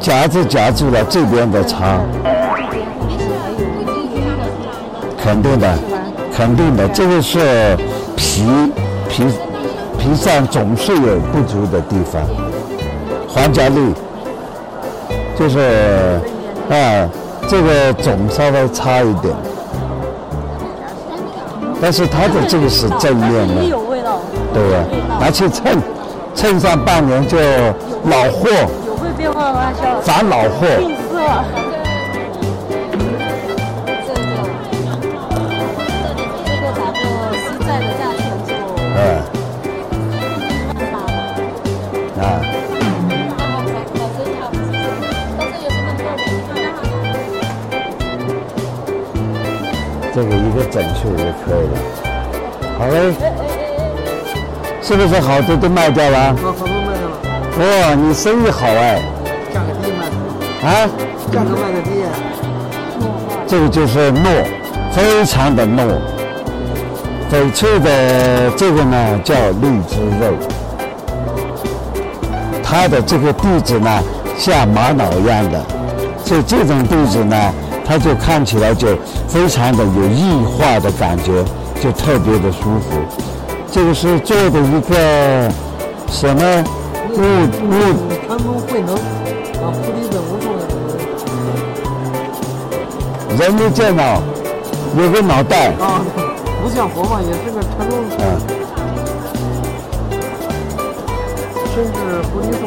夹子夹住了这边的茶，肯定的，肯定的，这个是皮皮皮上总是有不足的地方，黄加绿，就是啊，这个总稍微差一点，但是它的这个是正面的，对呀，拿去称，称上半年就老货。有会变化吗？小咱老货，定色。这个打过实在的价钱就嗯啊，保证它不是，但是也是很多人。这个一个整数就可以了。好嘞，是不是好多都卖掉了？啊好多卖掉了，哇，你生意好哎！价格低卖，啊，价格卖的低。这个就是糯，非常的糯。翡翠的这个呢叫荔枝肉，它的这个地址呢像玛瑙一样的，所以这种地址呢，它就看起来就非常的有异化的感觉，就特别的舒服。这个是做的一个什么木木传统慧能啊，菩提本无数的人的电脑，有个脑袋，啊，不像佛嘛，也是个传统，嗯，身是菩提树。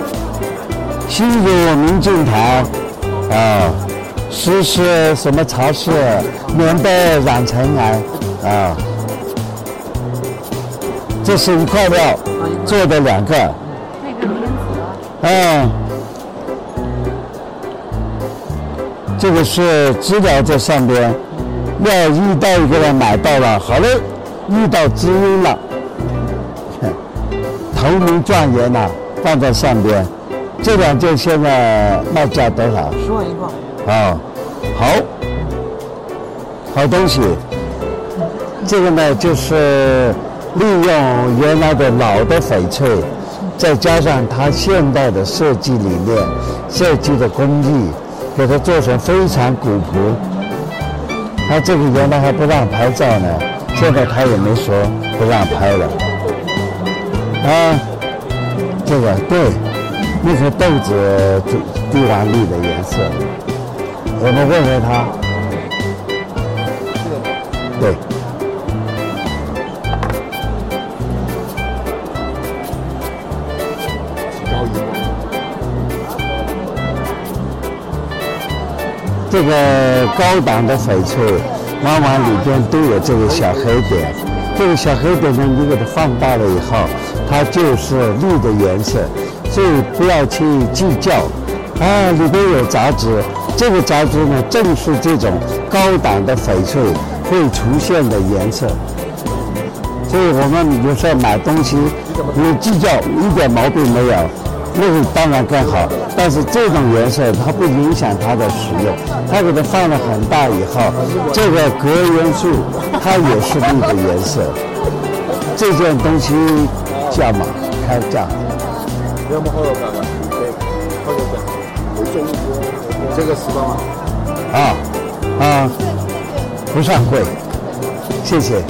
心如明镜台，啊，时是什么茶室，免得染尘埃，啊，这是一块料做的两个，那个莲子啊，嗯，这个是资料在上边，要遇到一个人买到了，好嘞，遇到知音了，头名状元呐、放在上边，这两件现在卖价多少？十万一块，啊，好，好东西。这个呢，就是利用原来的老的翡翠，再加上它现代的设计理念、设计的工艺，给它做成非常古朴。它这个原来还不让拍照呢，现在他也没说不让拍了。啊，这个对，那颗豆子帝王绿的颜色，我们问问他。对。这个高档的翡翠，往往里边都有这个小黑点。这个小黑点呢，你给它放大了以后，它就是绿的颜色，所以不要去计较。啊，里边有杂质，这个杂质呢，正是这种高档的翡翠会出现的颜色。所以我们有时候买东西，你计较一点毛病没有，那个当然更好。但是这种颜色它不影响它的使用，它给它放了很大以后，这个铬元素它也是绿的颜色。这件东西价码开价，要么好多干嘛？对，好多干。这个十八万。啊啊，不算贵，谢谢。